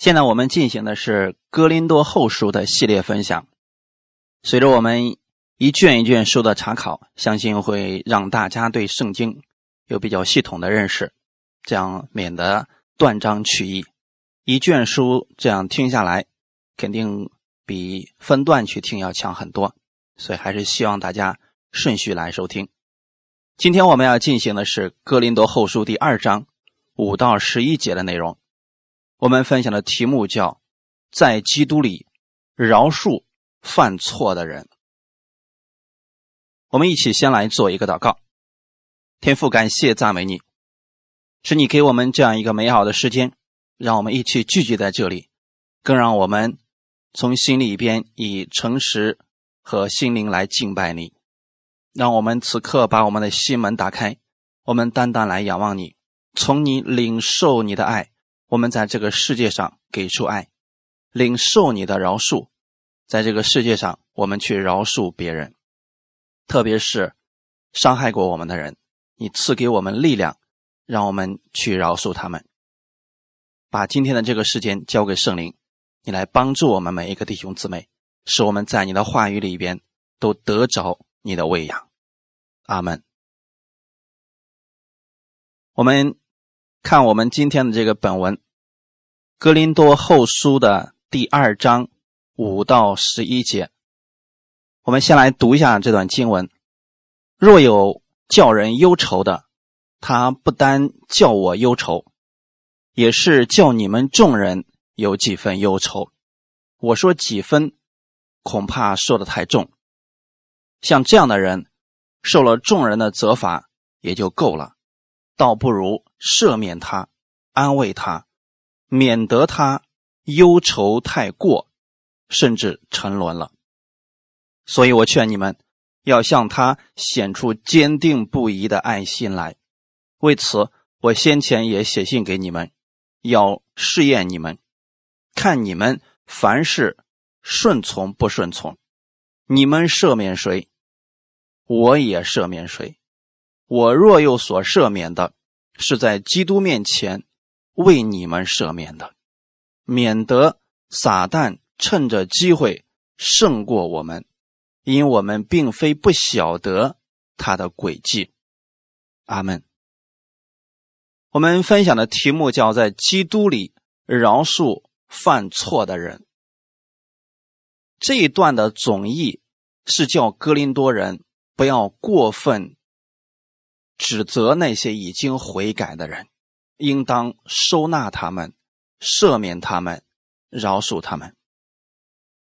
现在我们进行的是《哥林多后书》的系列分享。随着我们一卷一卷书的查考，相信会让大家对圣经有比较系统的认识，这样免得断章取义。一卷书这样听下来，肯定比分段去听要强很多。所以还是希望大家顺序来收听。今天我们要进行的是《哥林多后书》第二章五到十一节的内容。我们分享的题目叫“在基督里饶恕犯错的人”。我们一起先来做一个祷告。天父，感谢赞美你，是你给我们这样一个美好的时间，让我们一起聚集在这里，更让我们从心里边以诚实和心灵来敬拜你。让我们此刻把我们的心门打开，我们单单来仰望你，从你领受你的爱。我们在这个世界上给出爱，领受你的饶恕，在这个世界上，我们去饶恕别人，特别是伤害过我们的人，你赐给我们力量，让我们去饶恕他们。把今天的这个时间交给圣灵，你来帮助我们每一个弟兄姊妹，使我们在你的话语里边都得着你的喂养。阿门。我们。看我们今天的这个本文，《格林多后书》的第二章五到十一节，我们先来读一下这段经文：若有叫人忧愁的，他不单叫我忧愁，也是叫你们众人有几分忧愁。我说几分，恐怕说的太重。像这样的人，受了众人的责罚也就够了。倒不如赦免他，安慰他，免得他忧愁太过，甚至沉沦了。所以我劝你们，要向他显出坚定不移的爱心来。为此，我先前也写信给你们，要试验你们，看你们凡事顺从不顺从。你们赦免谁，我也赦免谁。我若有所赦免的，是在基督面前为你们赦免的，免得撒旦趁着机会胜过我们，因我们并非不晓得他的诡计。阿门。我们分享的题目叫在基督里饶恕犯错的人。这一段的总意是叫哥林多人不要过分。指责那些已经悔改的人，应当收纳他们，赦免他们，饶恕他们。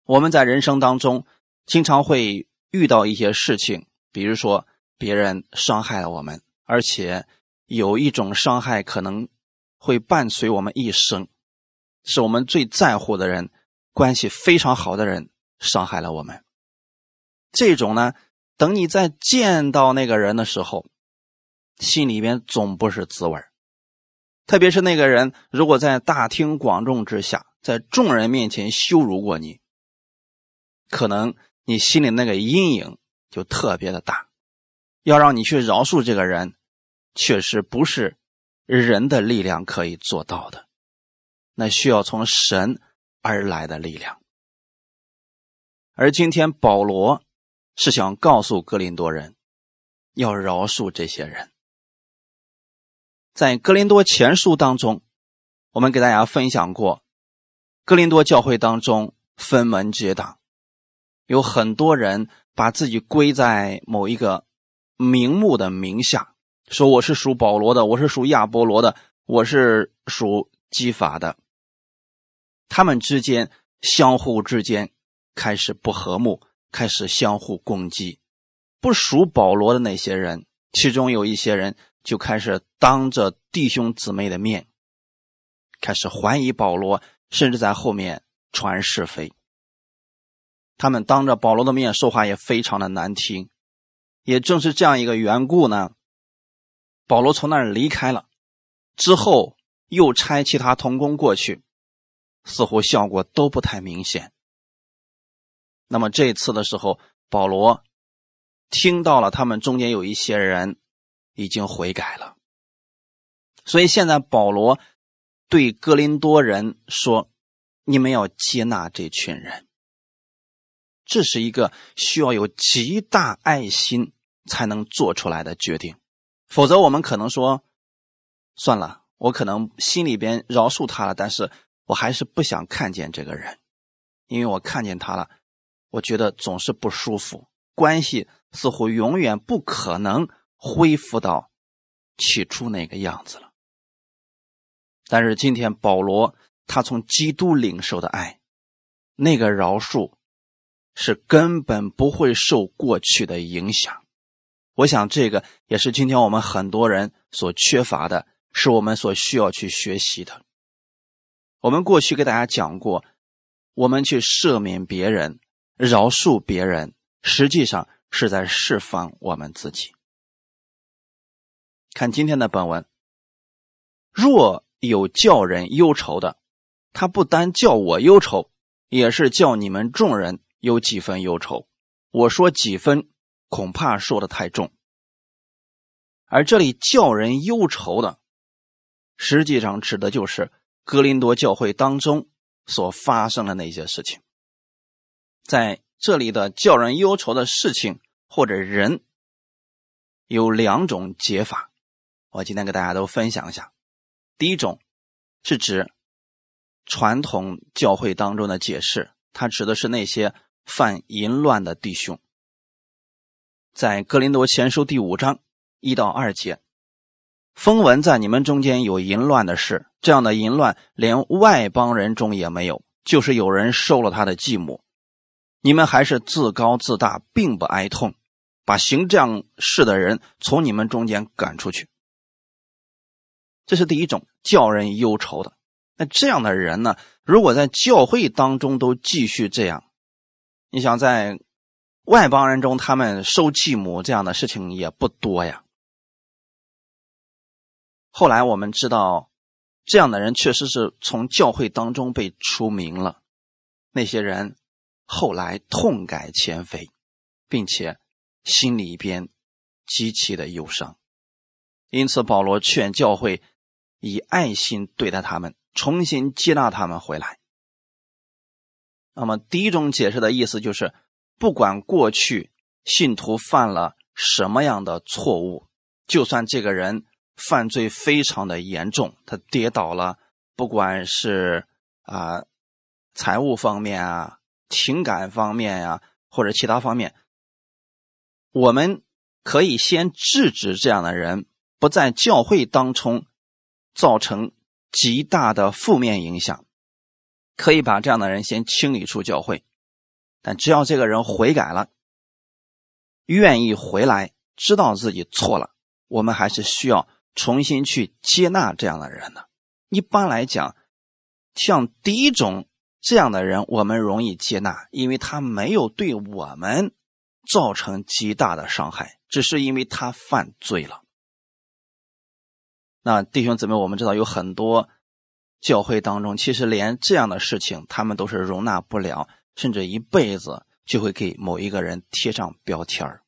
我们在人生当中经常会遇到一些事情，比如说别人伤害了我们，而且有一种伤害可能会伴随我们一生，是我们最在乎的人、关系非常好的人伤害了我们。这种呢，等你再见到那个人的时候，心里边总不是滋味特别是那个人如果在大庭广众之下，在众人面前羞辱过你，可能你心里那个阴影就特别的大。要让你去饶恕这个人，确实不是人的力量可以做到的，那需要从神而来的力量。而今天保罗是想告诉格林多人，要饶恕这些人。在《格林多前书》当中，我们给大家分享过，格林多教会当中分门结党，有很多人把自己归在某一个名目的名下，说我是属保罗的，我是属亚波罗的，我是属基法的。他们之间相互之间开始不和睦，开始相互攻击。不属保罗的那些人，其中有一些人。就开始当着弟兄姊妹的面，开始怀疑保罗，甚至在后面传是非。他们当着保罗的面说话也非常的难听。也正是这样一个缘故呢，保罗从那儿离开了，之后又差其他同工过去，似乎效果都不太明显。那么这次的时候，保罗听到了他们中间有一些人。已经悔改了，所以现在保罗对哥林多人说：“你们要接纳这群人。这是一个需要有极大爱心才能做出来的决定，否则我们可能说，算了，我可能心里边饶恕他了，但是我还是不想看见这个人，因为我看见他了，我觉得总是不舒服，关系似乎永远不可能恢复到起初那个样子了。但是今天保罗他从基督领受的爱，那个饶恕。是根本不会受过去的影响，我想这个也是今天我们很多人所缺乏的，是我们所需要去学习的。我们过去给大家讲过，我们去赦免别人、饶恕别人，实际上是在释放我们自己。看今天的本文，若有叫人忧愁的，他不单叫我忧愁，也是叫你们众人。有几分忧愁，我说几分，恐怕说的太重。而这里叫人忧愁的，实际上指的就是格林多教会当中所发生的那些事情。在这里的叫人忧愁的事情或者人，有两种解法，我今天给大家都分享一下。第一种是指传统教会当中的解释，它指的是那些。犯淫乱的弟兄，在格林多前书第五章一到二节，风闻在你们中间有淫乱的事，这样的淫乱连外邦人中也没有，就是有人收了他的继母，你们还是自高自大，并不哀痛，把行这样事的人从你们中间赶出去。这是第一种叫人忧愁的。那这样的人呢，如果在教会当中都继续这样。你想在外邦人中，他们收继母这样的事情也不多呀。后来我们知道，这样的人确实是从教会当中被除名了。那些人后来痛改前非，并且心里边极其的忧伤。因此，保罗劝教会以爱心对待他们，重新接纳他们回来。那么，第一种解释的意思就是，不管过去信徒犯了什么样的错误，就算这个人犯罪非常的严重，他跌倒了，不管是啊财务方面啊、情感方面呀，或者其他方面，我们可以先制止这样的人不在教会当中造成极大的负面影响。可以把这样的人先清理出教会，但只要这个人悔改了，愿意回来，知道自己错了，我们还是需要重新去接纳这样的人的。一般来讲，像第一种这样的人，我们容易接纳，因为他没有对我们造成极大的伤害，只是因为他犯罪了。那弟兄姊妹，我们知道有很多。教会当中，其实连这样的事情，他们都是容纳不了，甚至一辈子就会给某一个人贴上标签儿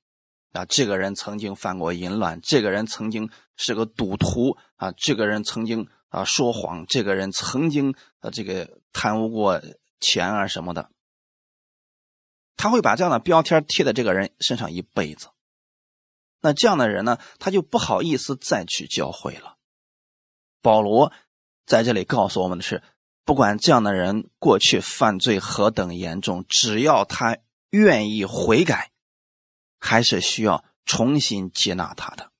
啊，这个人曾经犯过淫乱，这个人曾经是个赌徒啊，这个人曾经啊说谎，这个人曾经啊这个贪污过钱啊什么的，他会把这样的标签贴在这个人身上一辈子。那这样的人呢，他就不好意思再去教会了。保罗。在这里告诉我们的是，不管这样的人过去犯罪何等严重，只要他愿意悔改，还是需要重新接纳他的。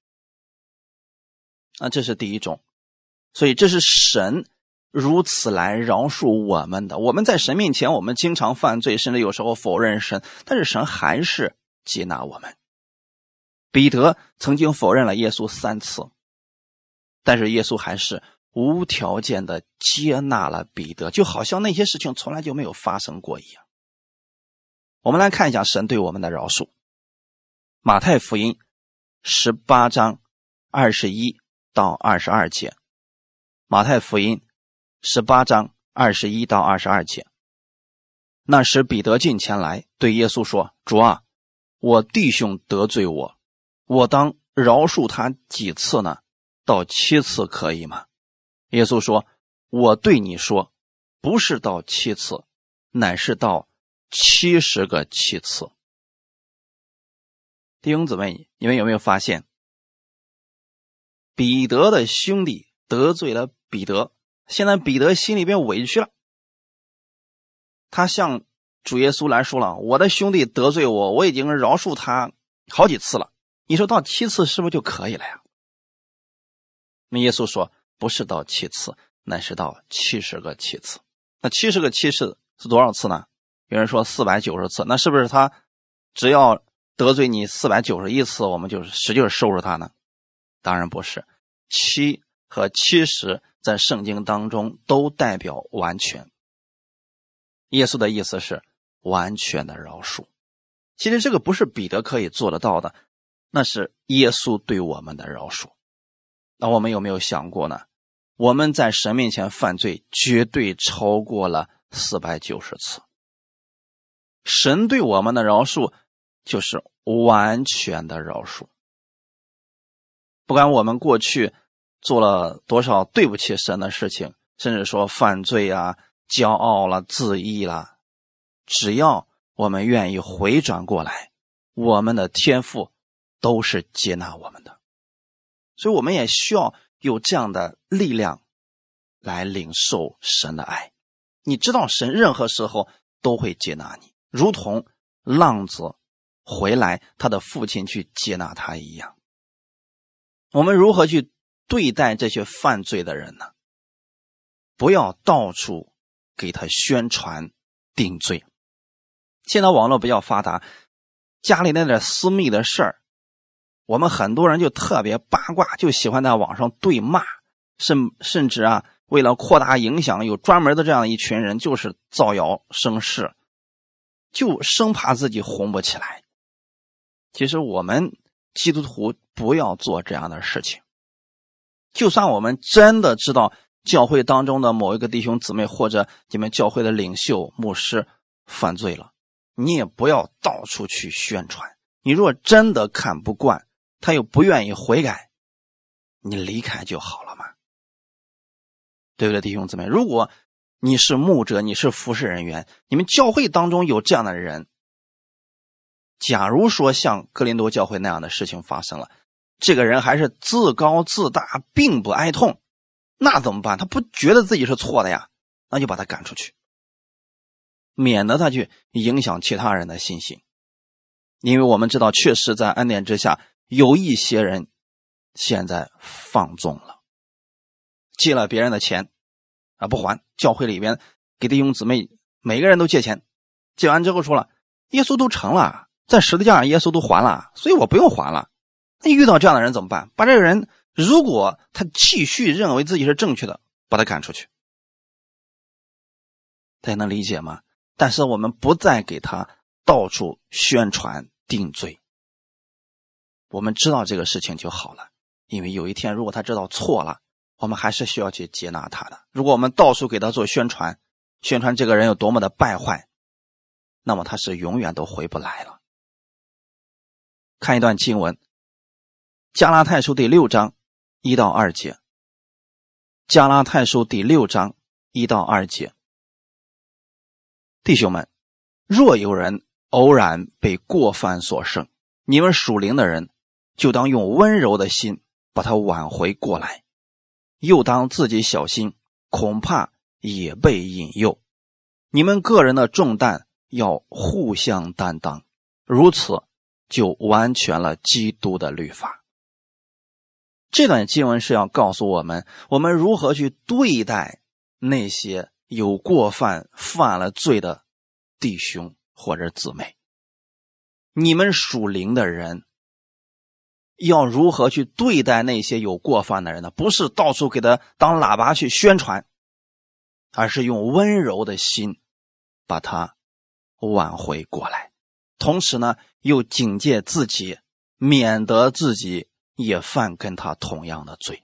啊，这是第一种，所以这是神如此来饶恕我们的。我们在神面前，我们经常犯罪，甚至有时候否认神，但是神还是接纳我们。彼得曾经否认了耶稣三次，但是耶稣还是。无条件的接纳了彼得，就好像那些事情从来就没有发生过一样。我们来看一下神对我们的饶恕。马太福音十八章二十一到二十二节。马太福音十八章二十一到二十二节。那时彼得进前来对耶稣说：“主啊，我弟兄得罪我，我当饶恕他几次呢？到七次可以吗？”耶稣说：“我对你说，不是到七次，乃是到七十个七次。弟兄姊妹，你们有没有发现，彼得的兄弟得罪了彼得，现在彼得心里边委屈了，他向主耶稣来说了：“我的兄弟得罪我，我已经饶恕他好几次了，你说到七次是不是就可以了呀？”那耶稣说：“不是到七次，乃是到七十个七次。那七十个七次是多少次呢？有人说四百九十次，那是不是他只要得罪你四百九十一次，我们就使劲收拾他呢？当然不是。七和七十在圣经当中都代表完全。耶稣的意思是完全的饶恕。其实这个不是彼得可以做得到的，那是耶稣对我们的饶恕。”那我们有没有想过呢？我们在神面前犯罪，绝对超过了四百九十次。神对我们的饶恕，就是完全的饶恕。不管我们过去做了多少对不起神的事情，甚至说犯罪啊、骄傲了、自义了，只要我们愿意回转过来，我们的天赋都是接纳我们的。所以，我们也需要有这样的力量来领受神的爱。你知道，神任何时候都会接纳你，如同浪子回来，他的父亲去接纳他一样。我们如何去对待这些犯罪的人呢？不要到处给他宣传定罪。现在网络比较发达，家里那点私密的事儿。我们很多人就特别八卦，就喜欢在网上对骂，甚甚至啊，为了扩大影响，有专门的这样一群人，就是造谣生事，就生怕自己红不起来。其实我们基督徒不要做这样的事情。就算我们真的知道教会当中的某一个弟兄姊妹或者你们教会的领袖牧师犯罪了，你也不要到处去宣传。你若真的看不惯，他又不愿意悔改，你离开就好了嘛，对不对，弟兄姊妹？如果你是牧者，你是服侍人员，你们教会当中有这样的人，假如说像格林多教会那样的事情发生了，这个人还是自高自大，并不哀痛，那怎么办？他不觉得自己是错的呀，那就把他赶出去，免得他去影响其他人的信心，因为我们知道，确实在恩典之下。有一些人现在放纵了，借了别人的钱啊不还，教会里边给弟兄姊妹每个人都借钱，借完之后说了，耶稣都成了，在十字架上耶稣都还了，所以我不用还了。那遇到这样的人怎么办？把这个人，如果他继续认为自己是正确的，把他赶出去，大家能理解吗？但是我们不再给他到处宣传定罪。我们知道这个事情就好了，因为有一天如果他知道错了，我们还是需要去接纳他的。如果我们到处给他做宣传，宣传这个人有多么的败坏，那么他是永远都回不来了。看一段经文，《加拉太书》第六章一到二节，《加拉太书》第六章一到二节，弟兄们，若有人偶然被过犯所胜，你们属灵的人。就当用温柔的心把他挽回过来，又当自己小心，恐怕也被引诱。你们个人的重担要互相担当，如此就完全了基督的律法。这段经文是要告诉我们，我们如何去对待那些有过犯、犯了罪的弟兄或者姊妹。你们属灵的人。要如何去对待那些有过犯的人呢？不是到处给他当喇叭去宣传，而是用温柔的心把他挽回过来，同时呢，又警戒自己，免得自己也犯跟他同样的罪。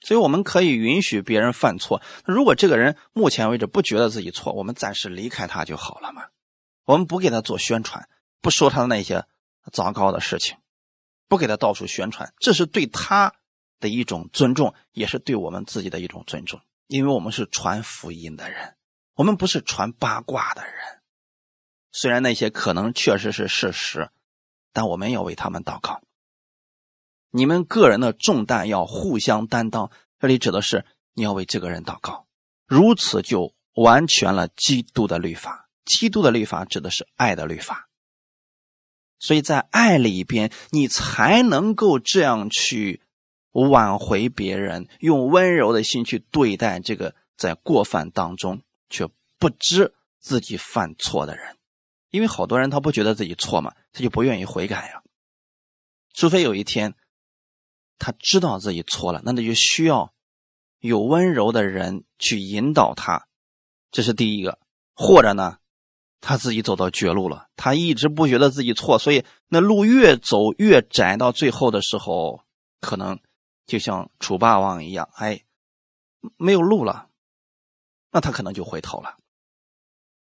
所以，我们可以允许别人犯错。如果这个人目前为止不觉得自己错，我们暂时离开他就好了嘛。我们不给他做宣传，不说他的那些糟糕的事情。不给他到处宣传，这是对他的一种尊重，也是对我们自己的一种尊重。因为我们是传福音的人，我们不是传八卦的人。虽然那些可能确实是事实，但我们要为他们祷告。你们个人的重担要互相担当，这里指的是你要为这个人祷告，如此就完全了基督的律法。基督的律法指的是爱的律法，所以在爱里边，你才能够这样去挽回别人，用温柔的心去对待这个在过犯当中却不知自己犯错的人。因为好多人他不觉得自己错嘛，他就不愿意悔改呀，除非有一天。他知道自己错了，那他就需要有温柔的人去引导他，这是第一个。或者呢，他自己走到绝路了，他一直不觉得自己错，所以那路越走越窄，到最后的时候，可能就像楚霸王一样，哎，没有路了，那他可能就回头了。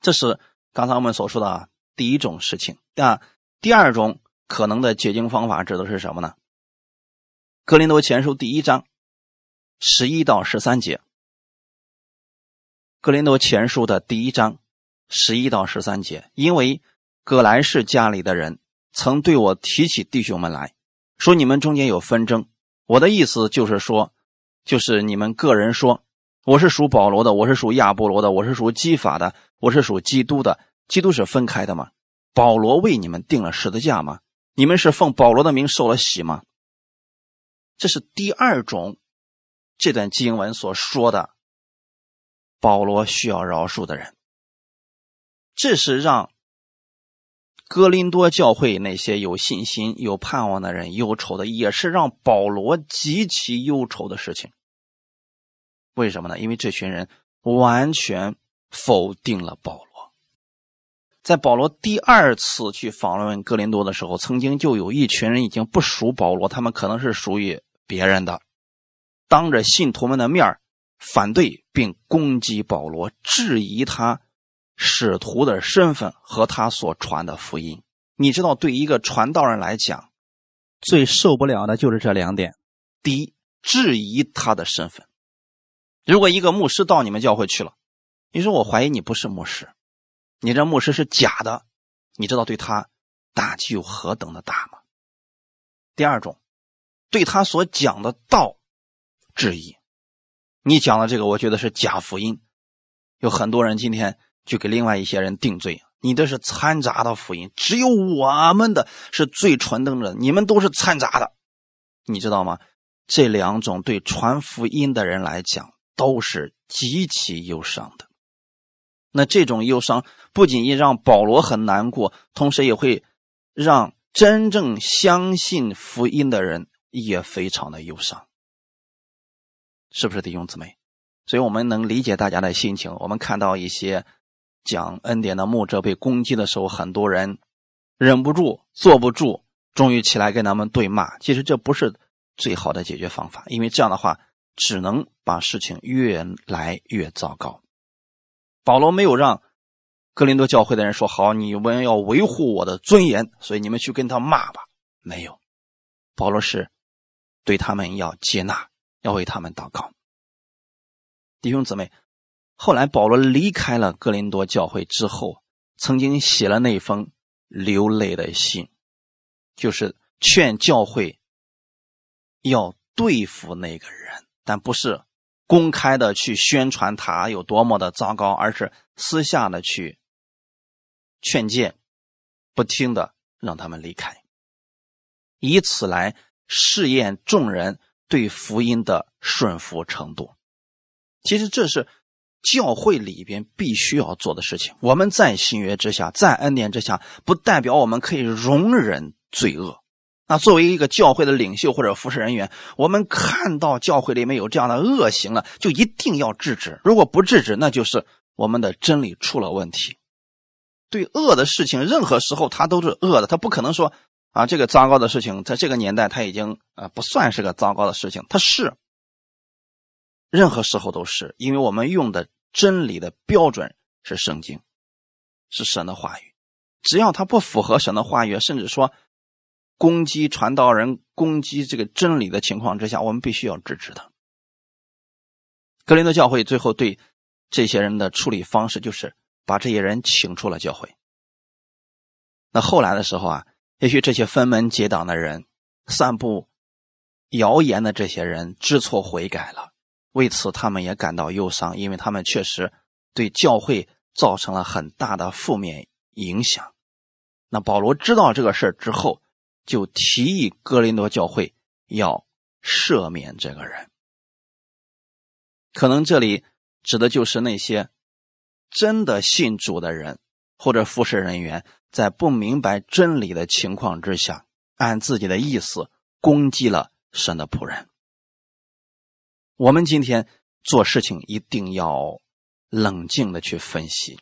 这是刚才我们所说的第一种事情啊。第二种可能的解经方法指的是什么呢？格林多前书第一章十一到十三节，格林多前书的第一章十一到十三节，因为葛莱氏家里的人曾对我提起弟兄们来说，你们中间有纷争。我的意思就是说，就是你们个人说，我是属保罗的，我是属亚波罗的，我是属基法的，我是属基督的。基督是分开的吗？保罗为你们定了十字架吗？你们是奉保罗的名受了洗吗？这是第二种，这段经文所说的，保罗需要饶恕的人。这是让哥林多教会那些有信心、有盼望的人忧愁的，也是让保罗极其忧愁的事情。为什么呢？因为这群人完全否定了保罗。在保罗第二次去访问哥林多的时候，曾经就有一群人已经不属保罗，他们可能是属于。别人的，当着信徒们的面反对并攻击保罗，质疑他使徒的身份和他所传的福音。你知道，对一个传道人来讲，最受不了的就是这两点：第一，质疑他的身份。如果一个牧师到你们教会去了，你说我怀疑你不是牧师，你这牧师是假的，你知道对他打击有何等的大吗？第二种。对他所讲的道质疑，你讲的这个，我觉得是假福音。有很多人今天就给另外一些人定罪，你这是掺杂的福音，只有我们的是最纯正的，你们都是掺杂的，你知道吗？这两种对传福音的人来讲都是极其忧伤的。那这种忧伤不仅仅让保罗很难过，同时也会让真正相信福音的人。也非常的忧伤，是不是弟兄姊妹？所以我们能理解大家的心情。我们看到一些讲恩典的牧者被攻击的时候，很多人忍不住、坐不住，终于起来跟他们对骂。其实这不是最好的解决方法，因为这样的话只能把事情越来越糟糕。保罗没有让格林多教会的人说：“好，你们要维护我的尊严，所以你们去跟他骂吧。”没有，保罗是。对他们要接纳，要为他们祷告。弟兄姊妹，后来保罗离开了哥林多教会之后，曾经写了那封流泪的信，就是劝教会要对付那个人，但不是公开的去宣传他有多么的糟糕，而是私下的去劝谏，不听的让他们离开，以此来。试验众人对福音的顺服程度，其实这是教会里边必须要做的事情。我们在新约之下，在恩典之下，不代表我们可以容忍罪恶。那作为一个教会的领袖或者服侍人员，我们看到教会里面有这样的恶行了，就一定要制止。如果不制止，那就是我们的真理出了问题。对恶的事情，任何时候它都是恶的，他不可能说。啊，这个糟糕的事情，在这个年代，他已经啊不算是个糟糕的事情。他是，任何时候都是，因为我们用的真理的标准是圣经，是神的话语。只要他不符合神的话语，甚至说攻击传道人、攻击这个真理的情况之下，我们必须要制止他。格林德教会最后对这些人的处理方式就是把这些人请出了教会。那后来的时候啊，也许这些分门结党的人、散布谣言的这些人知错悔改了，为此他们也感到忧伤，因为他们确实对教会造成了很大的负面影响。那保罗知道这个事儿之后，就提议哥林多教会要赦免这个人。可能这里指的就是那些真的信主的人或者服侍人员，在不明白真理的情况之下，按自己的意思攻击了神的仆人。我们今天做事情一定要冷静的去分析，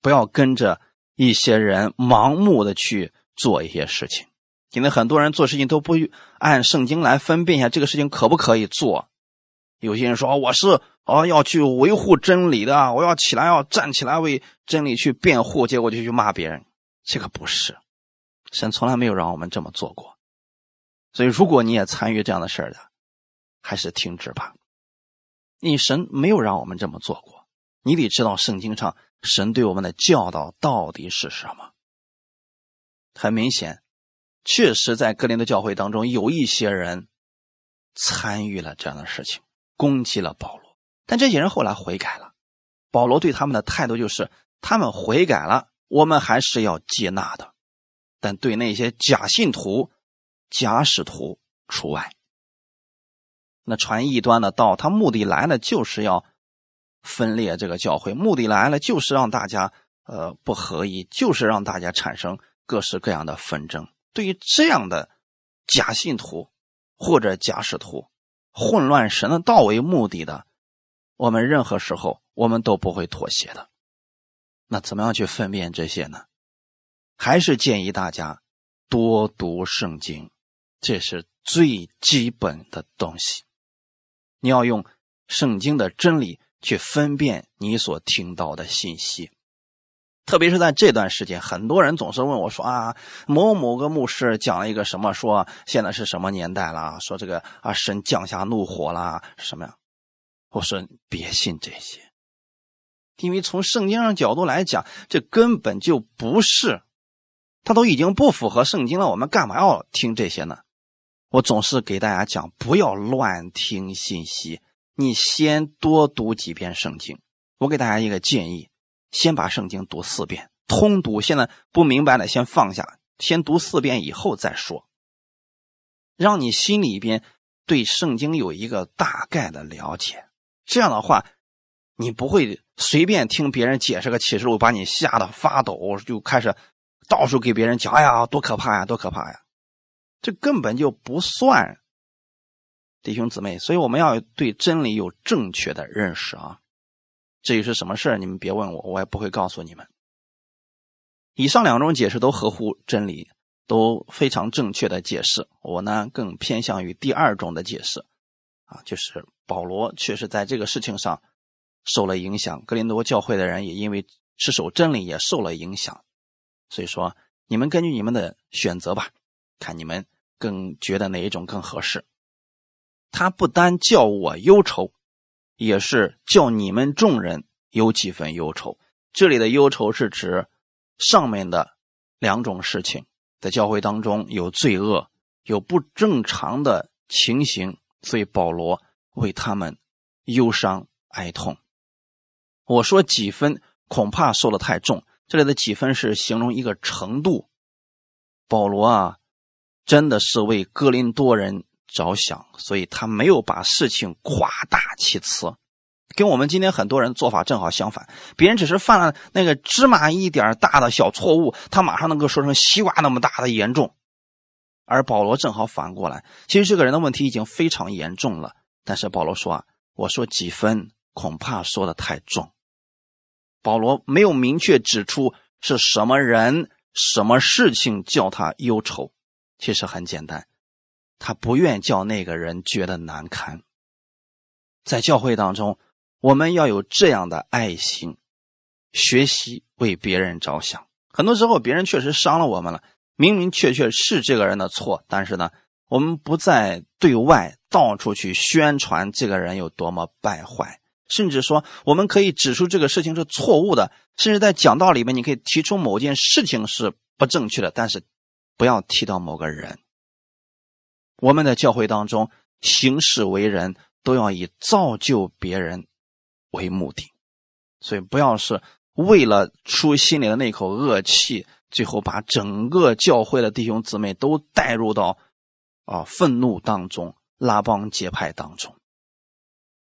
不要跟着一些人盲目的去做一些事情。因为很多人做事情都不按圣经来分辨一下这个事情可不可以做。有些人说我是哦要去维护真理的，我要起来要站起来为真理去辩护，结果就去骂别人，这个不是，神从来没有让我们这么做过。所以如果你也参与这样的事儿的，还是停止吧。你神没有让我们这么做过，你得知道圣经上神对我们的教导到底是什么。很明显，确实在格林的教会当中有一些人参与了这样的事情。攻击了保罗，但这些人后来悔改了。保罗对他们的态度就是：他们悔改了，我们还是要接纳的。但对那些假信徒、假使徒除外。那传异端的道，他目的来了就是要分裂这个教会，目的来了就是让大家呃不合一，就是让大家产生各式各样的纷争。对于这样的假信徒或者假使徒，混乱神的道为目的的，我们任何时候我们都不会妥协的。那怎么样去分辨这些呢？还是建议大家多读圣经，这是最基本的东西。你要用圣经的真理去分辨你所听到的信息。特别是在这段时间，很多人总是问我说：“啊，某某个牧师讲了一个什么？说现在是什么年代了？说这个啊，神降下怒火了，什么呀？”我说：“别信这些，因为从圣经上角度来讲，这根本就不是，他都已经不符合圣经了。我们干嘛要听这些呢？”我总是给大家讲，不要乱听信息，你先多读几遍圣经。我给大家一个建议。先把圣经读四遍，通读。现在不明白的先放下，先读四遍以后再说。让你心里边对圣经有一个大概的了解。这样的话，你不会随便听别人解释个启示录，把你吓得发抖，就开始到处给别人讲：“哎呀，多可怕呀，多可怕呀！”这根本就不算，弟兄姊妹。所以我们要对真理有正确的认识啊。至于是什么事你们别问我，我也不会告诉你们。以上两种解释都合乎真理，都非常正确的解释。我呢更偏向于第二种的解释，啊，就是保罗确实在这个事情上受了影响，格林多教会的人也因为是守真理也受了影响。所以说，你们根据你们的选择吧，看你们更觉得哪一种更合适。他不单叫我忧愁。也是叫你们众人有几分忧愁。这里的忧愁是指上面的两种事情，在教会当中有罪恶，有不正常的情形，所以保罗为他们忧伤哀痛。我说几分，恐怕说的太重。这里的几分是形容一个程度。保罗啊，真的是为哥林多人。着想，所以他没有把事情夸大其词，跟我们今天很多人做法正好相反。别人只是犯了那个芝麻一点大的小错误，他马上能够说成西瓜那么大的严重。而保罗正好反过来，其实这个人的问题已经非常严重了。但是保罗说啊，我说几分，恐怕说的太重。保罗没有明确指出是什么人、什么事情叫他忧愁，其实很简单。他不愿叫那个人觉得难堪。在教会当中，我们要有这样的爱心，学习为别人着想。很多时候，别人确实伤了我们了，明明确确是这个人的错，但是呢，我们不再对外到处去宣传这个人有多么败坏，甚至说我们可以指出这个事情是错误的，甚至在讲道里面，你可以提出某件事情是不正确的，但是不要提到某个人。我们的教会当中行事为人，都要以造就别人为目的，所以不要是为了出心里的那口恶气，最后把整个教会的弟兄姊妹都带入到啊愤怒当中、拉帮结派当中，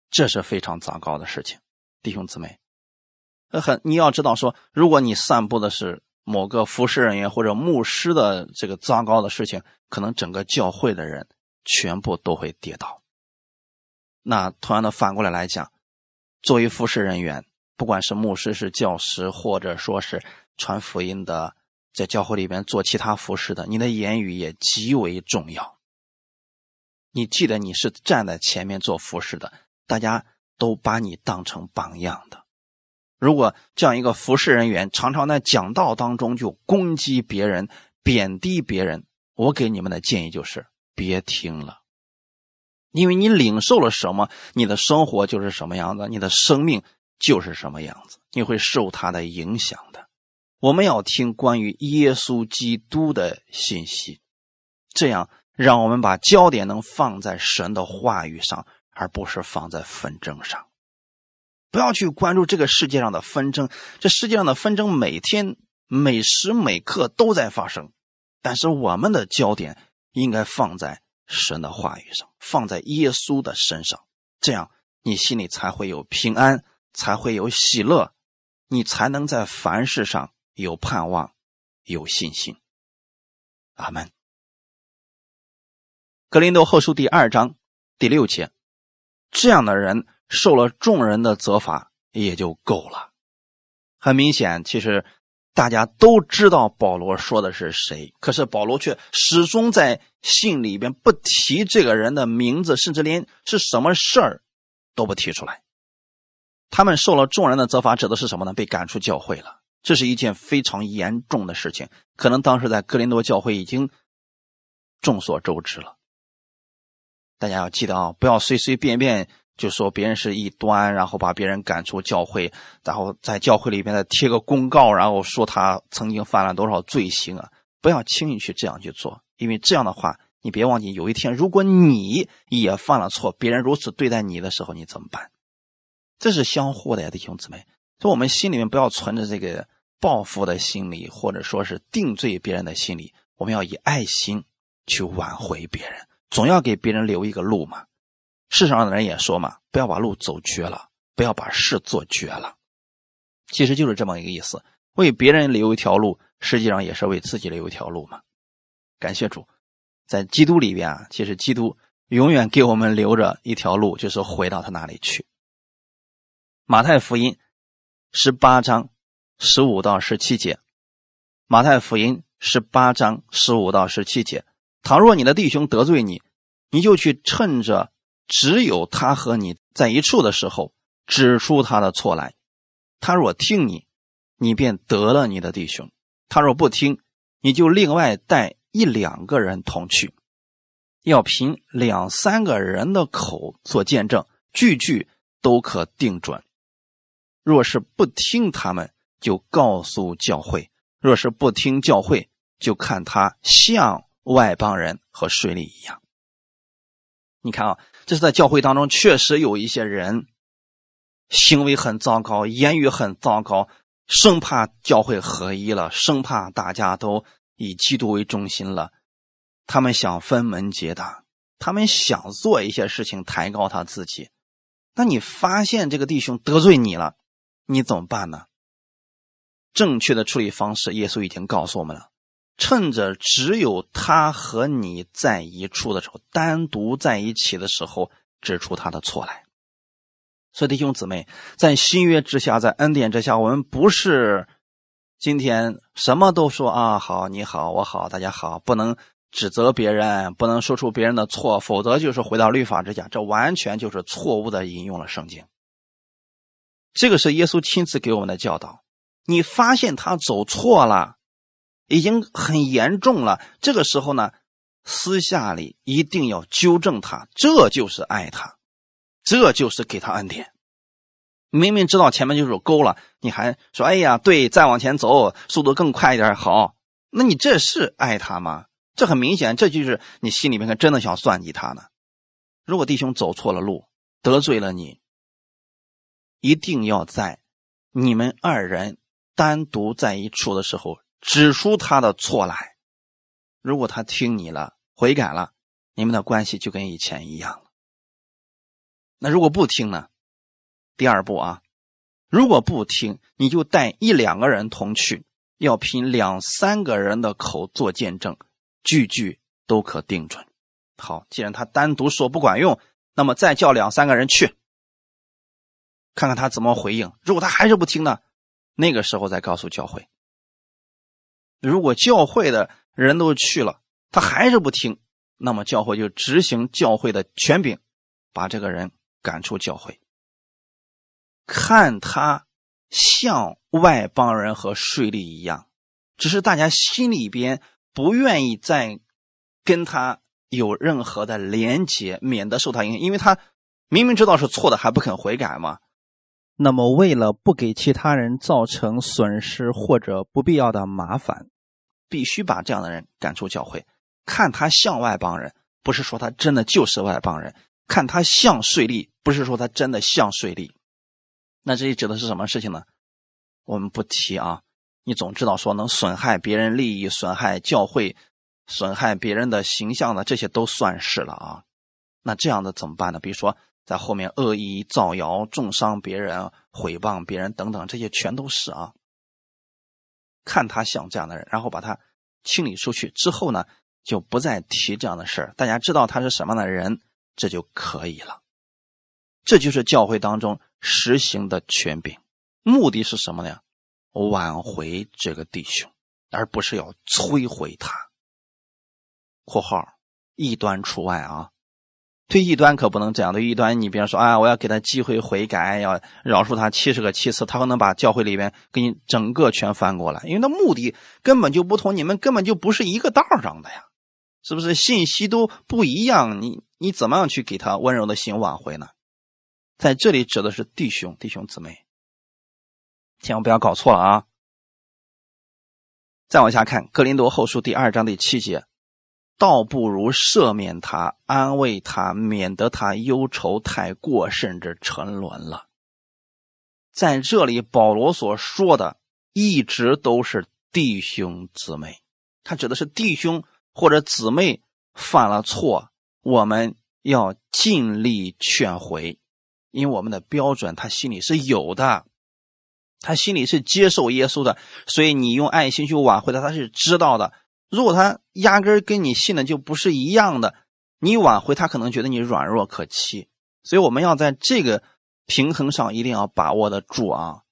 这是非常糟糕的事情，弟兄姊妹。很你要知道说，如果你散布的是。某个服侍人员或者牧师的这个糟糕的事情，可能整个教会的人全部都会跌倒。那同样的反过来来讲，作为服侍人员，不管是牧师、是教师，或者说是传福音的，在教会里边做其他服侍的，你的言语也极为重要。你记得你是站在前面做服侍的，大家都把你当成榜样的。如果这样一个服侍人员常常在讲道当中就攻击别人、贬低别人，我给你们的建议就是别听了，因为你领受了什么，你的生活就是什么样子，你的生命就是什么样子，你会受他的影响的。我们要听关于耶稣基督的信息，这样让我们把焦点能放在神的话语上，而不是放在纷争上。不要去关注这个世界上的纷争，这世界上的纷争每天每时每刻都在发生，但是我们的焦点应该放在神的话语上，放在耶稣的身上，这样你心里才会有平安，才会有喜乐，你才能在凡事上有盼望，有信心。阿门。格林多后书第二章第六节，这样的人。受了众人的责罚也就够了。很明显，其实大家都知道保罗说的是谁，可是保罗却始终在信里边不提这个人的名字，甚至连是什么事儿都不提出来。他们受了众人的责罚，指的是什么呢？被赶出教会了。这是一件非常严重的事情，可能当时在哥林多教会已经众所周知了。大家要记得啊，不要随随便便。就说别人是异端，然后把别人赶出教会，然后在教会里边再贴个公告，然后说他曾经犯了多少罪行啊！不要轻易去这样去做，因为这样的话，你别忘记有一天，如果你也犯了错，别人如此对待你的时候，你怎么办？这是相互的呀，弟兄姊妹。所以我们心里面不要存着这个报复的心理，或者说是定罪别人的心理，我们要以爱心去挽回别人，总要给别人留一个路嘛。世上的人也说嘛，不要把路走绝了，不要把事做绝了，其实就是这么一个意思。为别人留一条路，实际上也是为自己留一条路嘛。感谢主，在基督里边啊，其实基督永远给我们留着一条路，就是回到他那里去。马太福音十八章十五到十七节，马太福音十八章十五到十七节，倘若你的弟兄得罪你，你就去趁着。只有他和你在一处的时候，指出他的错来。他若听你，你便得了你的弟兄；他若不听，你就另外带一两个人同去，要凭两三个人的口做见证，句句都可定准。若是不听他们，就告诉教会；若是不听教会，就看他像外邦人和税吏一样。你看啊，这是在教会当中，确实有一些人行为很糟糕，言语很糟糕，生怕教会合一了，生怕大家都以基督为中心了。他们想分门结党，他们想做一些事情抬高他自己。那你发现这个弟兄得罪你了，你怎么办呢？正确的处理方式，耶稣已经告诉我们了。趁着只有他和你在一处的时候，单独在一起的时候，指出他的错来。所以弟兄姊妹，在新约之下，在恩典之下，我们不是今天什么都说啊，好，你好，我好，大家好，不能指责别人，不能说出别人的错，否则就是回到律法之下，这完全就是错误的引用了圣经。这个是耶稣亲自给我们的教导。你发现他走错了。已经很严重了，这个时候呢，私下里一定要纠正他，这就是爱他，这就是给他恩典。明明知道前面就是沟了，你还说：“哎呀，对，再往前走，速度更快一点好。”那你这是爱他吗？这很明显，这就是你心里面真的想算计他呢。如果弟兄走错了路，得罪了你，一定要在你们二人单独在一处的时候指出他的错来。如果他听你了，悔改了，你们的关系就跟以前一样了。那如果不听呢？第二步啊，如果不听，你就带一两个人同去，要凭两三个人的口做见证。句句都可定准。好，既然他单独说不管用，那么再叫两三个人去，看看他怎么回应。如果他还是不听呢，那个时候再告诉教会。如果教会的人都去了，他还是不听，那么教会就执行教会的权柄，把这个人赶出教会。看他像外邦人和税吏一样，只是大家心里边。不愿意再跟他有任何的连结，免得受他影响，因为他明明知道是错的，还不肯悔改嘛。那么，为了不给其他人造成损失或者不必要的麻烦，必须把这样的人赶出教会。看他像外邦人，不是说他真的就是外邦人；看他像税吏，不是说他真的像税吏。那这里指的是什么事情呢？我们不提啊。你总知道说能损害别人利益、损害教会、损害别人的形象的，这些都算是了啊。那这样的怎么办呢？比如说在后面恶意造谣、重伤别人、毁谤别人等等，这些全都是啊。看他像这样的人，然后把他清理出去之后呢，就不再提这样的事儿。大家知道他是什么样的人，这就可以了。这就是教会当中实行的权柄，目的是什么呢？挽回这个弟兄，而不是要摧毁他。（括号异端除外啊，对异端可不能这样。对异端，你比方说，啊，我要给他机会悔改，要饶恕他七十个七次，他可能把教会里边给你整个全翻过来，因为他目的根本就不同，你们根本就不是一个道上的呀，是不是？信息都不一样，你你怎么样去给他温柔的心挽回呢？在这里指的是弟兄、弟兄姊妹。千万不要搞错了啊！再往下看《格林多后书》第二章第七节，倒不如赦免他，安慰他，免得他忧愁太过，甚至沉沦了。在这里，保罗所说的一直都是弟兄姊妹，他指的是弟兄或者姊妹犯了错，我们要尽力劝回，因为我们的标准他心里是有的。他心里是接受耶稣的，所以你用爱心去挽回他，他是知道的。如果他压根跟你信的就不是一样的，你挽回他可能觉得你软弱可欺。所以我们要在这个平衡上一定要把握得住啊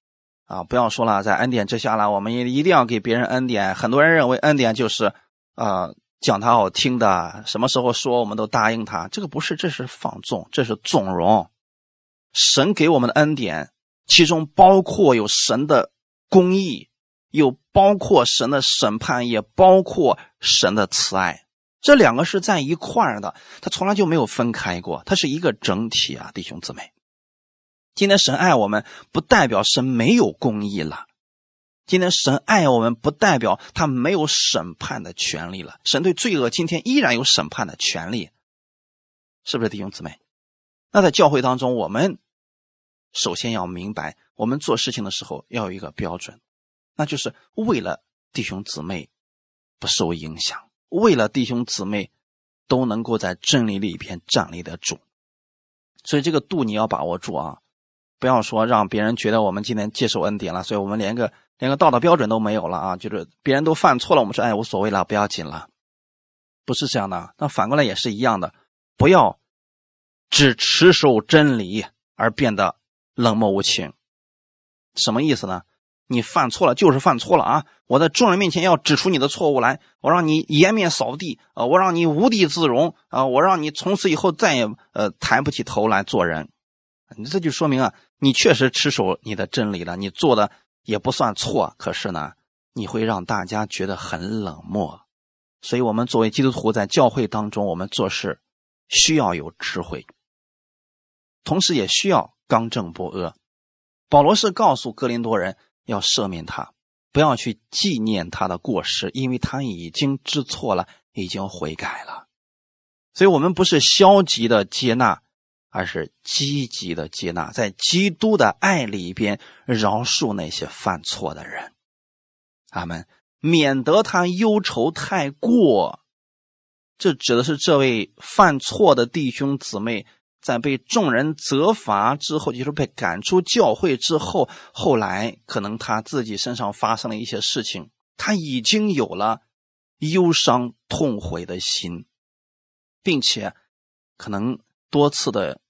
啊！不要说了，在恩典之下了，我们也一定要给别人恩典。很多人认为恩典就是啊讲他好听的，什么时候说我们都答应他，这个不是，这是放纵，这是纵容。神给我们的恩典。其中包括有神的公义，有包括神的审判，也包括神的慈爱。这两个是在一块儿的，他从来就没有分开过，它是一个整体啊，弟兄姊妹。今天神爱我们，不代表神没有公义了；今天神爱我们，不代表他没有审判的权利了。神对罪恶今天依然有审判的权利，是不是弟兄姊妹？那在教会当中，我们。首先要明白，我们做事情的时候要有一个标准，那就是为了弟兄姊妹不受影响，为了弟兄姊妹都能够在真理里边站立得住。所以这个度你要把握住啊！不要说让别人觉得我们今天接受恩典了，所以我们连个连个道德标准都没有了啊！就是别人都犯错了，我们说哎无所谓了，不要紧了，不是这样的。那反过来也是一样的，不要只持守真理而变得。冷漠无情，什么意思呢？你犯错了就是犯错了啊！我在众人面前要指出你的错误来，我让你颜面扫地啊！我让你无地自容啊！我让你从此以后再也呃抬不起头来做人。你这就说明啊，你确实持守你的真理了，你做的也不算错。可是呢，你会让大家觉得很冷漠。所以，我们作为基督徒在教会当中，我们做事需要有智慧，同时也需要。刚正不阿，保罗是告诉哥林多人要赦免他，不要去纪念他的过失，因为他已经知错了，已经悔改了。所以，我们不是消极的接纳，而是积极的接纳，在基督的爱里边饶恕那些犯错的人。阿门。免得他忧愁太过。这指的是这位犯错的弟兄姊妹，在被众人责罚之后，就是被赶出教会之后，后来可能他自己身上发生了一些事情，他已经有了忧伤痛悔的心，并且可能多次的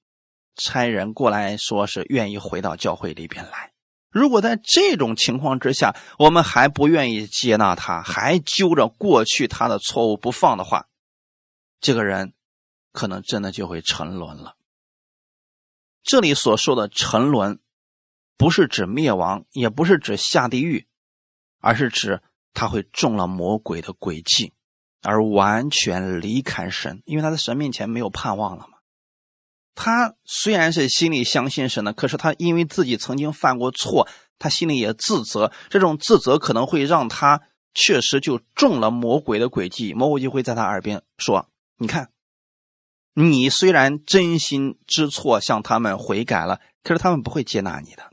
差人过来说是愿意回到教会里边来。如果在这种情况之下，我们还不愿意接纳他，还揪着过去他的错误不放的话，这个人可能真的就会沉沦了。这里所说的沉沦，不是指灭亡，也不是指下地狱，而是指他会中了魔鬼的诡计，而完全离开神，因为他在神面前没有盼望了嘛。他虽然是心里相信神的，可是他因为自己曾经犯过错，他心里也自责。这种自责可能会让他确实就中了魔鬼的诡计。魔鬼就会在他耳边说：“你看，你虽然真心知错，向他们悔改了，可是他们不会接纳你的。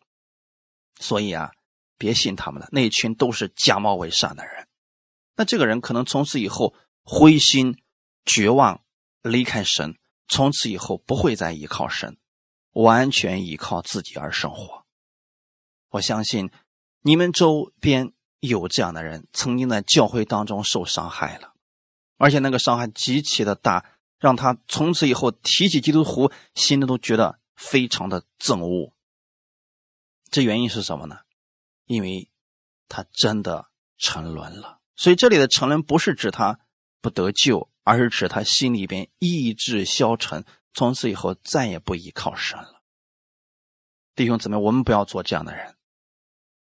所以啊，别信他们了，那群都是假冒伪善的人。那这个人可能从此以后灰心绝望，离开神。”从此以后不会再依靠神，完全依靠自己而生活。我相信你们周边有这样的人，曾经在教会当中受伤害了，而且那个伤害极其的大，让他从此以后提起基督徒，心里都觉得非常的憎恶。这原因是什么呢？因为他真的沉沦了。所以这里的沉沦不是指他不得救。而是指他心里边意志消沉，从此以后再也不依靠神了。弟兄姊妹，我们不要做这样的人，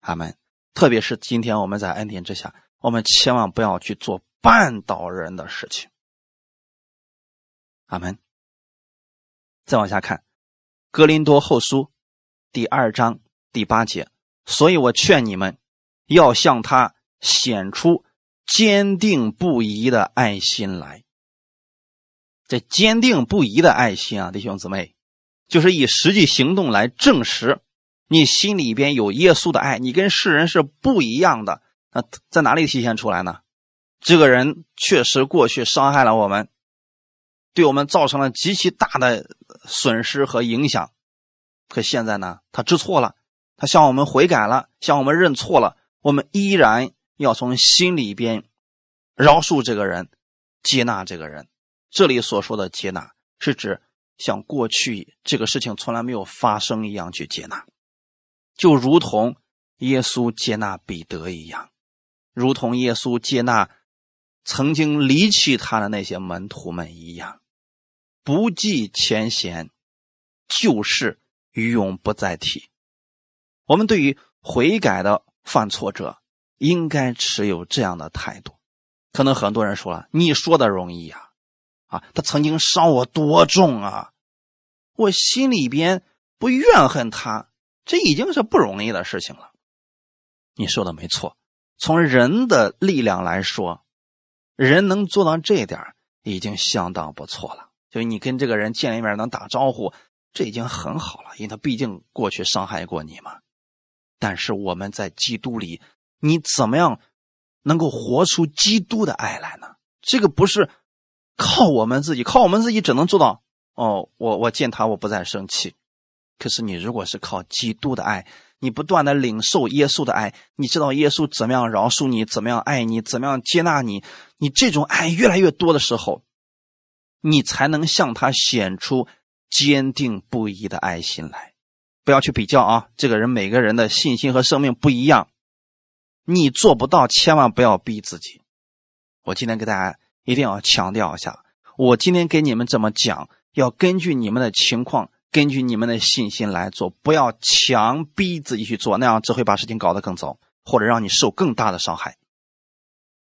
阿门。特别是今天我们在恩典之下，我们千万不要去做绊倒人的事情，阿门。再往下看，《格林多后书》第二章第八节，所以我劝你们要向他显出坚定不移的爱心来。这坚定不移的爱心啊，弟兄姊妹，就是以实际行动来证实你心里边有耶稣的爱，你跟世人是不一样的。那在哪里体现出来呢？这个人确实过去伤害了我们，对我们造成了极其大的损失和影响。可现在呢，他知错了，他向我们悔改了，向我们认错了。我们依然要从心里边饶恕这个人，接纳这个人。这里所说的接纳，是指像过去这个事情从来没有发生一样去接纳，就如同耶稣接纳彼得一样，如同耶稣接纳曾经离弃他的那些门徒们一样，不计前嫌，旧事永不再提。我们对于悔改的犯错者，应该持有这样的态度。可能很多人说了，你说的容易呀。啊，他曾经伤我多重啊！我心里边不怨恨他，这已经是不容易的事情了。你说的没错，从人的力量来说，人能做到这点已经相当不错了。就是你跟这个人见一面能打招呼，这已经很好了，因为他毕竟过去伤害过你嘛。但是我们在基督里，你怎么样能够活出基督的爱来呢？这个不是。靠我们自己，靠我们自己只能做到哦。我我见他，我不再生气。可是你如果是靠基督的爱，你不断的领受耶稣的爱，你知道耶稣怎么样饶恕你，怎么样爱你，怎么样接纳你，你这种爱越来越多的时候，你才能向他显出坚定不移的爱心来。不要去比较啊，这个人每个人的信心和生命不一样，你做不到，千万不要逼自己。我今天给大家。一定要强调一下，我今天给你们这么讲，要根据你们的情况，根据你们的信心来做，不要强逼自己去做，那样只会把事情搞得更糟，或者让你受更大的伤害。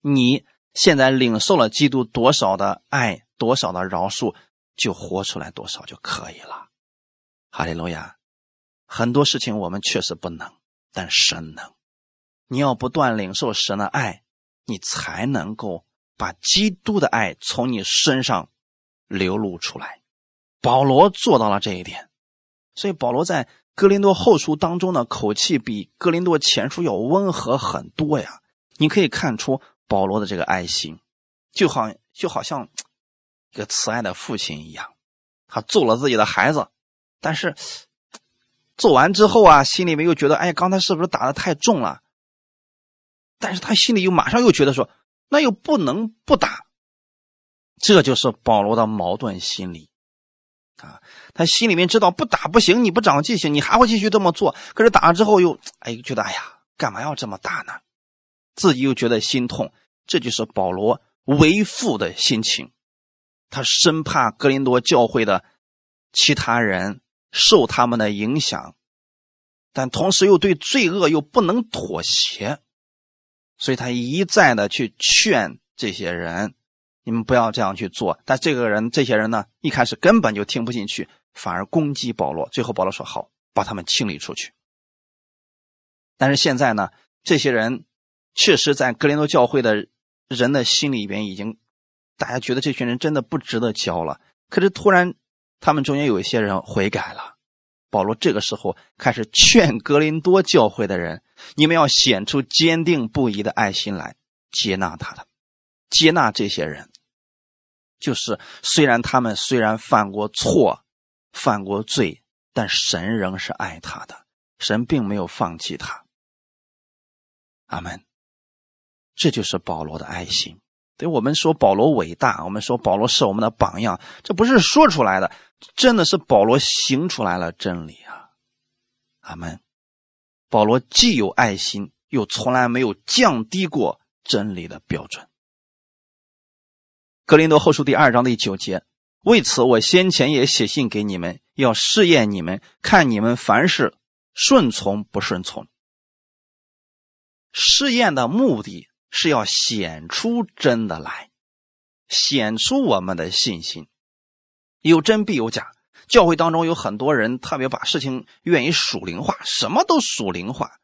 你现在领受了基督多少的爱，多少的饶恕，就活出来多少就可以了。哈利路亚，很多事情我们确实不能，但神能。你要不断领受神的爱，你才能够把基督的爱从你身上流露出来。保罗做到了这一点，所以保罗在哥林多后书当中的口气比哥林多前书要温和很多呀。你可以看出保罗的这个爱心，就好就好像一个慈爱的父亲一样，他揍了自己的孩子，但是。揍完之后啊，心里面又觉得，哎，刚才是不是打的太重了？但是他心里又马上又觉得说，那又不能不打。这就是保罗的矛盾心理啊，他心里面知道不打不行，你不长记性，你还会继续这么做。可是打了之后又，哎，觉得，哎呀，干嘛要这么打呢？自己又觉得心痛。这就是保罗为父的心情，他生怕格林多教会的其他人。受他们的影响，但同时又对罪恶又不能妥协，所以他一再的去劝这些人：“你们不要这样去做。”但这个人、这些人呢，一开始根本就听不进去，反而攻击保罗。最后保罗说：“好，把他们清理出去。”但是现在呢，这些人确实在格林多教会的人的心里边已经，大家觉得这群人真的不值得教了。可是突然。他们中间有一些人悔改了，保罗这个时候开始劝格林多教会的人：你们要显出坚定不移的爱心来，接纳他的，接纳这些人。就是虽然他们虽然犯过错，犯过罪，但神仍是爱他的，神并没有放弃他。阿门。这就是保罗的爱心。对我们说保罗伟大，我们说保罗是我们的榜样，这不是说出来的，真的是保罗行出来了真理啊！阿门。保罗既有爱心，又从来没有降低过真理的标准。格林多后书第二章第九节，为此我先前也写信给你们，要试验你们，看你们凡事顺从不顺从。试验的目的。是要显出真的来，显出我们的信心。有真必有假，教会当中有很多人特别把事情愿意属灵化，什么都属灵化。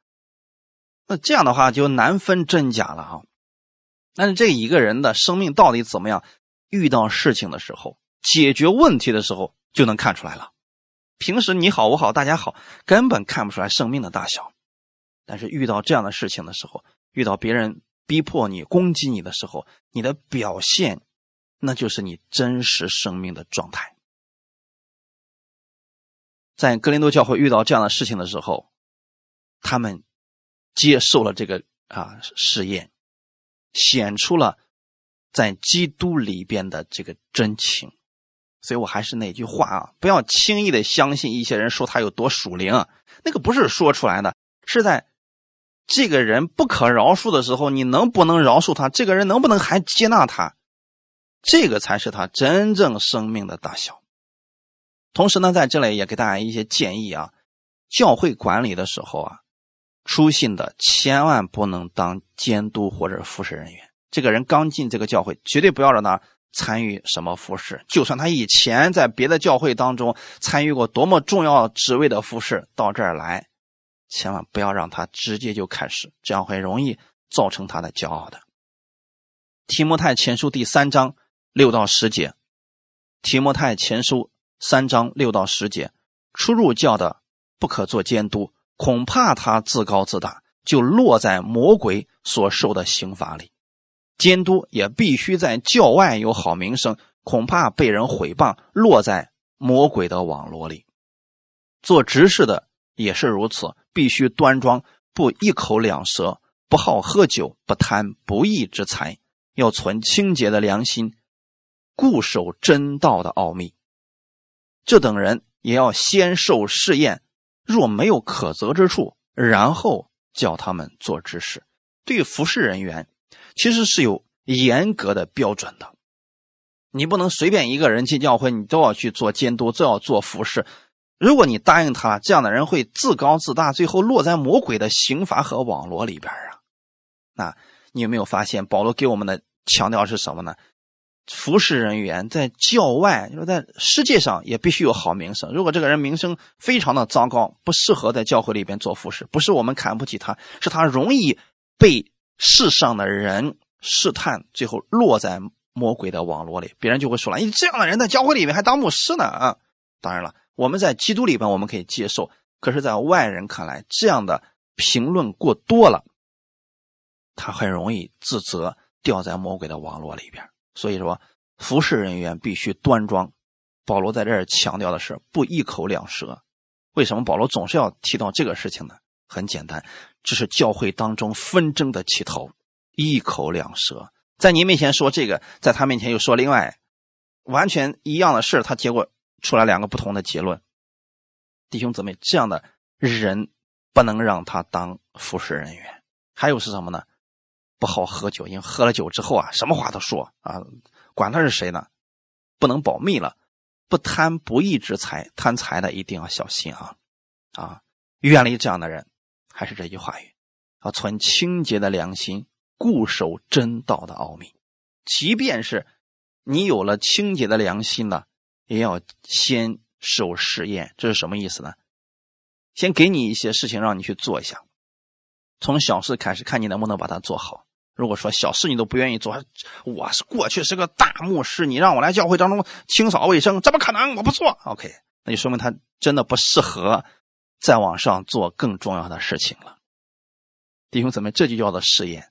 那这样的话就难分真假了啊。但是这一个人的生命到底怎么样？遇到事情的时候，解决问题的时候就能看出来了。平时你好我好大家好，根本看不出来生命的大小。但是遇到这样的事情的时候，遇到别人。逼迫你、攻击你的时候，你的表现，那就是你真实生命的状态。在格林多教会遇到这样的事情的时候，他们接受了这个啊试验，显出了在基督里边的这个真情。所以我还是那句话啊，不要轻易的相信一些人说他有多属灵，那个不是说出来的，是在。这个人不可饶恕的时候，你能不能饶恕他？这个人能不能还接纳他？这个才是他真正生命的大小。同时呢，在这里也给大家一些建议啊：教会管理的时候啊，出信的千万不能当监督或者服侍人员。这个人刚进这个教会，绝对不要让他参与什么服侍。就算他以前在别的教会当中参与过多么重要职位的服侍，到这儿来。千万不要让他直接就开始，这样会容易造成他的骄傲的。提摩太前书第三章六到十节，提摩太前书三章六到十节，出入教的不可做监督，恐怕他自高自大，就落在魔鬼所受的刑罚里；监督也必须在教外有好名声，恐怕被人毁谤，落在魔鬼的网络里。做执事的也是如此。必须端庄，不一口两舌，不好喝酒，不贪不义之财，要存清洁的良心，固守真道的奥秘。这等人也要先受试验，若没有可责之处，然后叫他们做知识。对服侍人员，其实是有严格的标准的，你不能随便一个人进教会，你都要去做监督，都要做服侍。如果你答应他，这样的人会自高自大，最后落在魔鬼的刑罚和网络里边啊！那你有没有发现，保罗给我们的强调是什么呢？服侍人员在教外，就是在世界上也必须有好名声。如果这个人名声非常的糟糕，不适合在教会里边做服侍，不是我们看不起他，是他容易被世上的人试探，最后落在魔鬼的网络里。别人就会说了：“你这样的人在教会里面还当牧师呢？”啊，当然了，我们在基督里边我们可以接受，可是，在外人看来，这样的评论过多了，他很容易自责，掉在魔鬼的网络里边。所以说，服侍人员必须端庄。保罗在这儿强调的是不一口两舌。为什么保罗总是要提到这个事情呢？很简单，这是教会当中纷争的起头。一口两舌，在你面前说这个，在他面前又说另外，完全一样的事他结果出来两个不同的结论。弟兄姊妹，这样的人不能让他当服侍人员。还有是什么呢？不好喝酒，因为喝了酒之后啊，什么话都说啊，管他是谁呢，不能保密了。不贪不义之财，贪财的一定要小心啊啊，远离这样的人。还是这句话语，要存清洁的良心，固守真道的奥秘。即便是你有了清洁的良心呢，也要先受试验。这是什么意思呢？先给你一些事情让你去做一下，从小事开始，看你能不能把它做好。如果说小事你都不愿意做，我是过去是个大牧师，你让我来教会当中清扫卫生，怎么可能？我不做。OK，那就说明他真的不适合再往上做更重要的事情了。弟兄姊妹，这就叫做试验。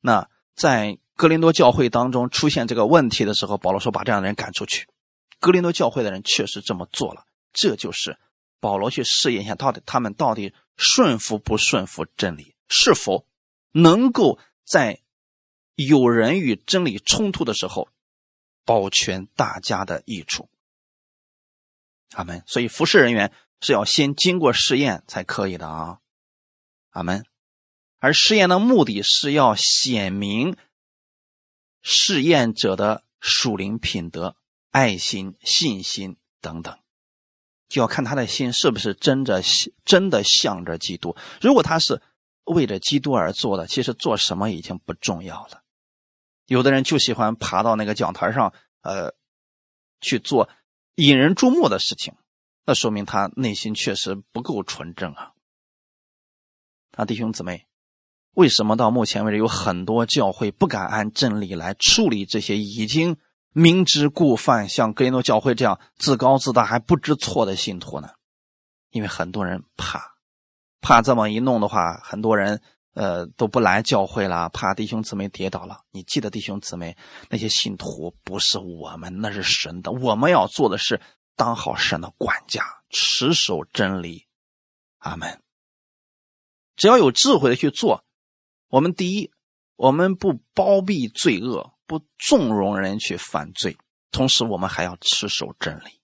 那在格林多教会当中出现这个问题的时候，保罗说把这样的人赶出去。格林多教会的人确实这么做了，这就是保罗去试验一下，到底他们到底顺服不顺服真理，是否能够在。有人与真理冲突的时候，保全大家的益处。阿门。所以服侍人员是要先经过试验才可以的啊。阿门。而试验的目的是要显明试验者的属灵品德、爱心、信心等等，就要看他的心是不是真的真的向着基督。如果他是为着基督而做的，其实做什么已经不重要了。有的人就喜欢爬到那个讲台上，呃，去做引人注目的事情，那说明他内心确实不够纯正啊。啊，弟兄姊妹，为什么到目前为止有很多教会不敢按真理来处理这些已经明知故犯，像格林诺教会这样自高自大还不知错的信徒呢？因为很多人怕，怕这么一弄的话，很多人。呃，都不来教会了，怕弟兄姊妹跌倒了。你记得，弟兄姊妹，那些信徒不是我们，那是神的。我们要做的是当好神的管家，持守真理。阿门。只要有智慧的去做，我们第一，我们不包庇罪恶，不纵容人去犯罪，同时我们还要持守真理。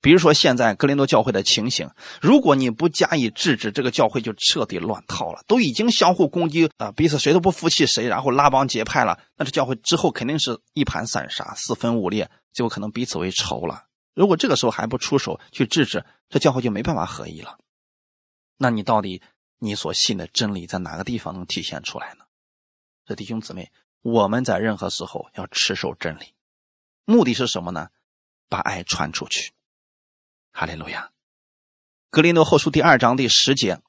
比如说，现在格林多教会的情形，如果你不加以制止，这个教会就彻底乱套了，都已经相互攻击啊，彼此谁都不服气谁，然后拉帮结派了，那这教会之后肯定是一盘散沙、四分五裂，就可能彼此为仇了。如果这个时候还不出手去制止，这教会就没办法合一了。那你到底你所信的真理在哪个地方能体现出来呢？这弟兄姊妹，我们在任何时候要持守真理，目的是什么呢？把爱传出去。哈利路亚，格林多后书第二章第十节、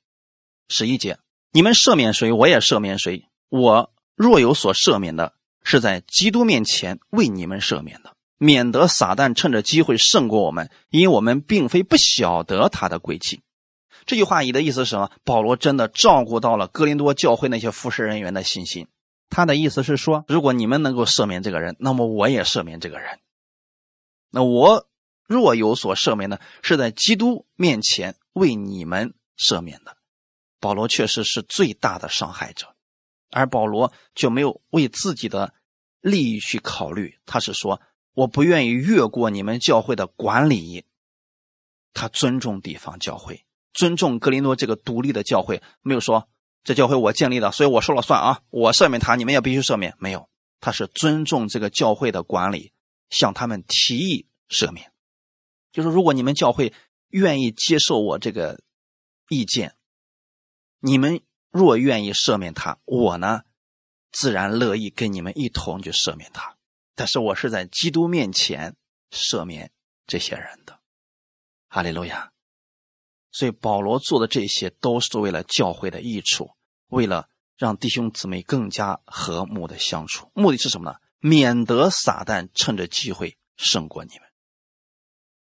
十一节：你们赦免谁，我也赦免谁。我若有所赦免的，是在基督面前为你们赦免的，免得撒旦趁着机会胜过我们，因为我们并非不晓得他的诡计。这句话，你的意思是什么？保罗真的照顾到了格林多教会那些服侍人员的信心。他的意思是说，如果你们能够赦免这个人，那么我也赦免这个人。那我。若有所赦免的，是在基督面前为你们赦免的。保罗确实是最大的伤害者，而保罗就没有为自己的利益去考虑。他是说，我不愿意越过你们教会的管理。他尊重地方教会，尊重格林多这个独立的教会，没有说这教会我建立的，所以我说了算啊，我赦免他，你们也必须赦免。没有，他是尊重这个教会的管理，向他们提议赦免。就是如果你们教会愿意接受我这个意见，你们若愿意赦免他，我呢自然乐意跟你们一同去赦免他。但是我是在基督面前赦免这些人的。哈利路亚。所以保罗做的这些都是为了教会的益处，为了让弟兄姊妹更加和睦的相处。目的是什么呢？免得撒旦趁着机会胜过你们。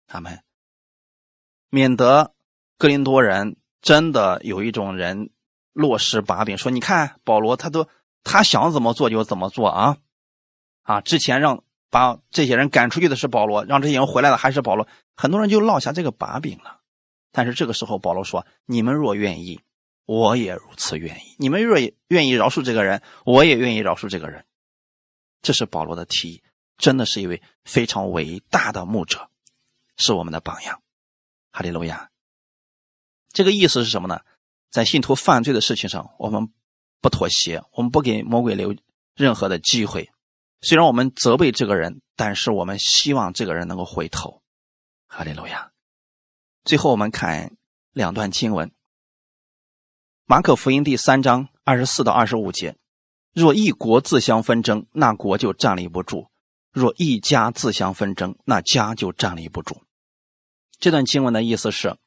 他们免得哥林多人真的有一种人落实把柄，说：“你看保罗，他都他想怎么做就怎么做啊！”啊，之前让把这些人赶出去的是保罗，让这些人回来的还是保罗，很多人就落下这个把柄了。但是这个时候，保罗说：“你们若愿意，我也如此愿意；你们若愿意饶恕这个人，我也愿意饶恕这个人。”这是保罗的提议，真的是一位非常伟大的牧者，是我们的榜样。哈利路亚。这个意思是什么呢？在信徒犯罪的事情上，我们不妥协，我们不给魔鬼留任何的机会。虽然我们责备这个人，但是我们希望这个人能够回头。哈利路亚。最后，我们看两段经文：马可福音第三章二十四到二十五节。若一国自相纷争，那国就站立不住；若一家自相纷争，那家就站立不住。这段经文的意思是：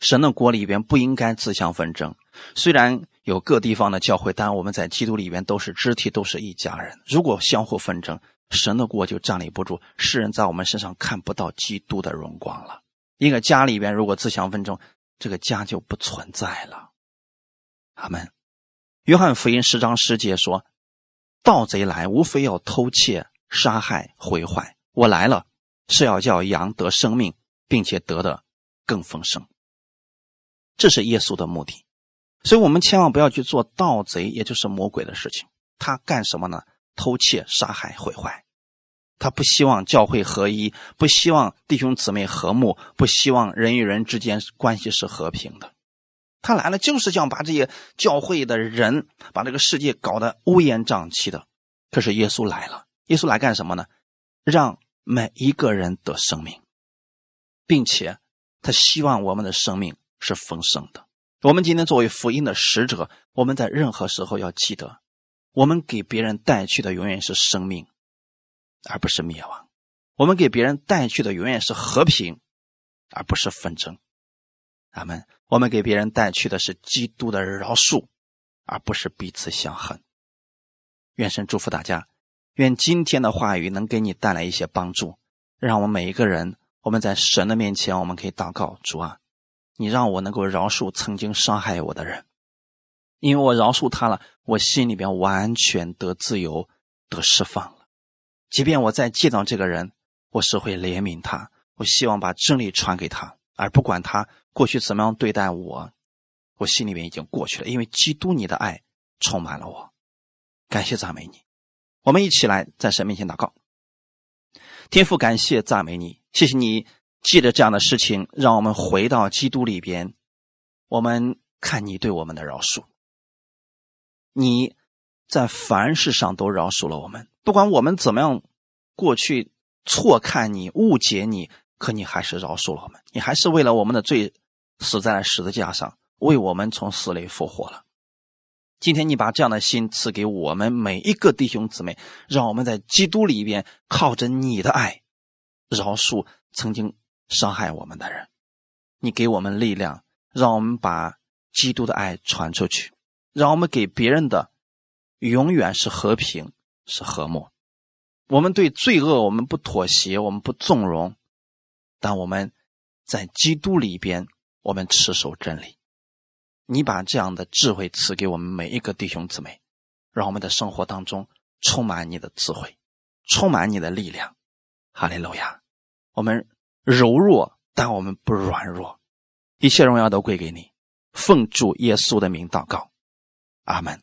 神的国里边不应该自相纷争。虽然有各地方的教会，但我们在基督里边都是肢体，都是一家人。如果相互纷争，神的国就站立不住，世人在我们身上看不到基督的荣光了。一个家里边，如果自相纷争，这个家就不存在了。阿门。约翰福音十章十节说：“盗贼来，无非要偷窃、杀害、毁坏。我来了，是要叫羊得生命，并且得的更丰盛。”这是耶稣的目的。所以，我们千万不要去做盗贼，也就是魔鬼的事情。他干什么呢？偷窃、杀害、毁坏。他不希望教会合一，不希望弟兄姊妹和睦，不希望人与人之间关系是和平的。他来了就是想把这些教会的人，把这个世界搞得乌烟瘴气的。可是耶稣来了，耶稣来干什么呢？让每一个人得生命，并且他希望我们的生命是丰盛的。我们今天作为福音的使者，我们在任何时候要记得，我们给别人带去的永远是生命。而不是灭亡，我们给别人带去的永远是和平，而不是纷争。阿门。我们给别人带去的是基督的饶恕，而不是彼此相恨。愿神祝福大家，愿今天的话语能给你带来一些帮助，让我们每一个人，我们在神的面前，我们可以祷告：主啊，你让我能够饶恕曾经伤害我的人，因为我饶恕他了，我心里边完全得自由，得释放。即便我再见到这个人，我是会怜悯他。我希望把真理传给他，而不管他过去怎么样对待我，我心里面已经过去了。因为基督你的爱充满了我，感谢赞美你。我们一起来在神面前祷告，天父，感谢赞美你，谢谢你借着这样的事情，让我们回到基督里边。我们看你对我们的饶恕，你在凡事上都饶恕了我们。不管我们怎么样，过去错看你、误解你，可你还是饶恕了我们。你还是为了我们的罪死在了十字架上，为我们从死里复活了。今天你把这样的心赐给我们每一个弟兄姊妹，让我们在基督里边靠着你的爱，饶恕曾经伤害我们的人。你给我们力量，让我们把基督的爱传出去，让我们给别人的永远是和平。是和睦，我们对罪恶我们不妥协，我们不纵容，但我们在基督里边，我们持守真理。你把这样的智慧赐给我们每一个弟兄姊妹，让我们的生活当中充满你的智慧，充满你的力量。哈利路亚！我们柔弱，但我们不软弱，一切荣耀都归给你。奉主耶稣的名祷告，阿门。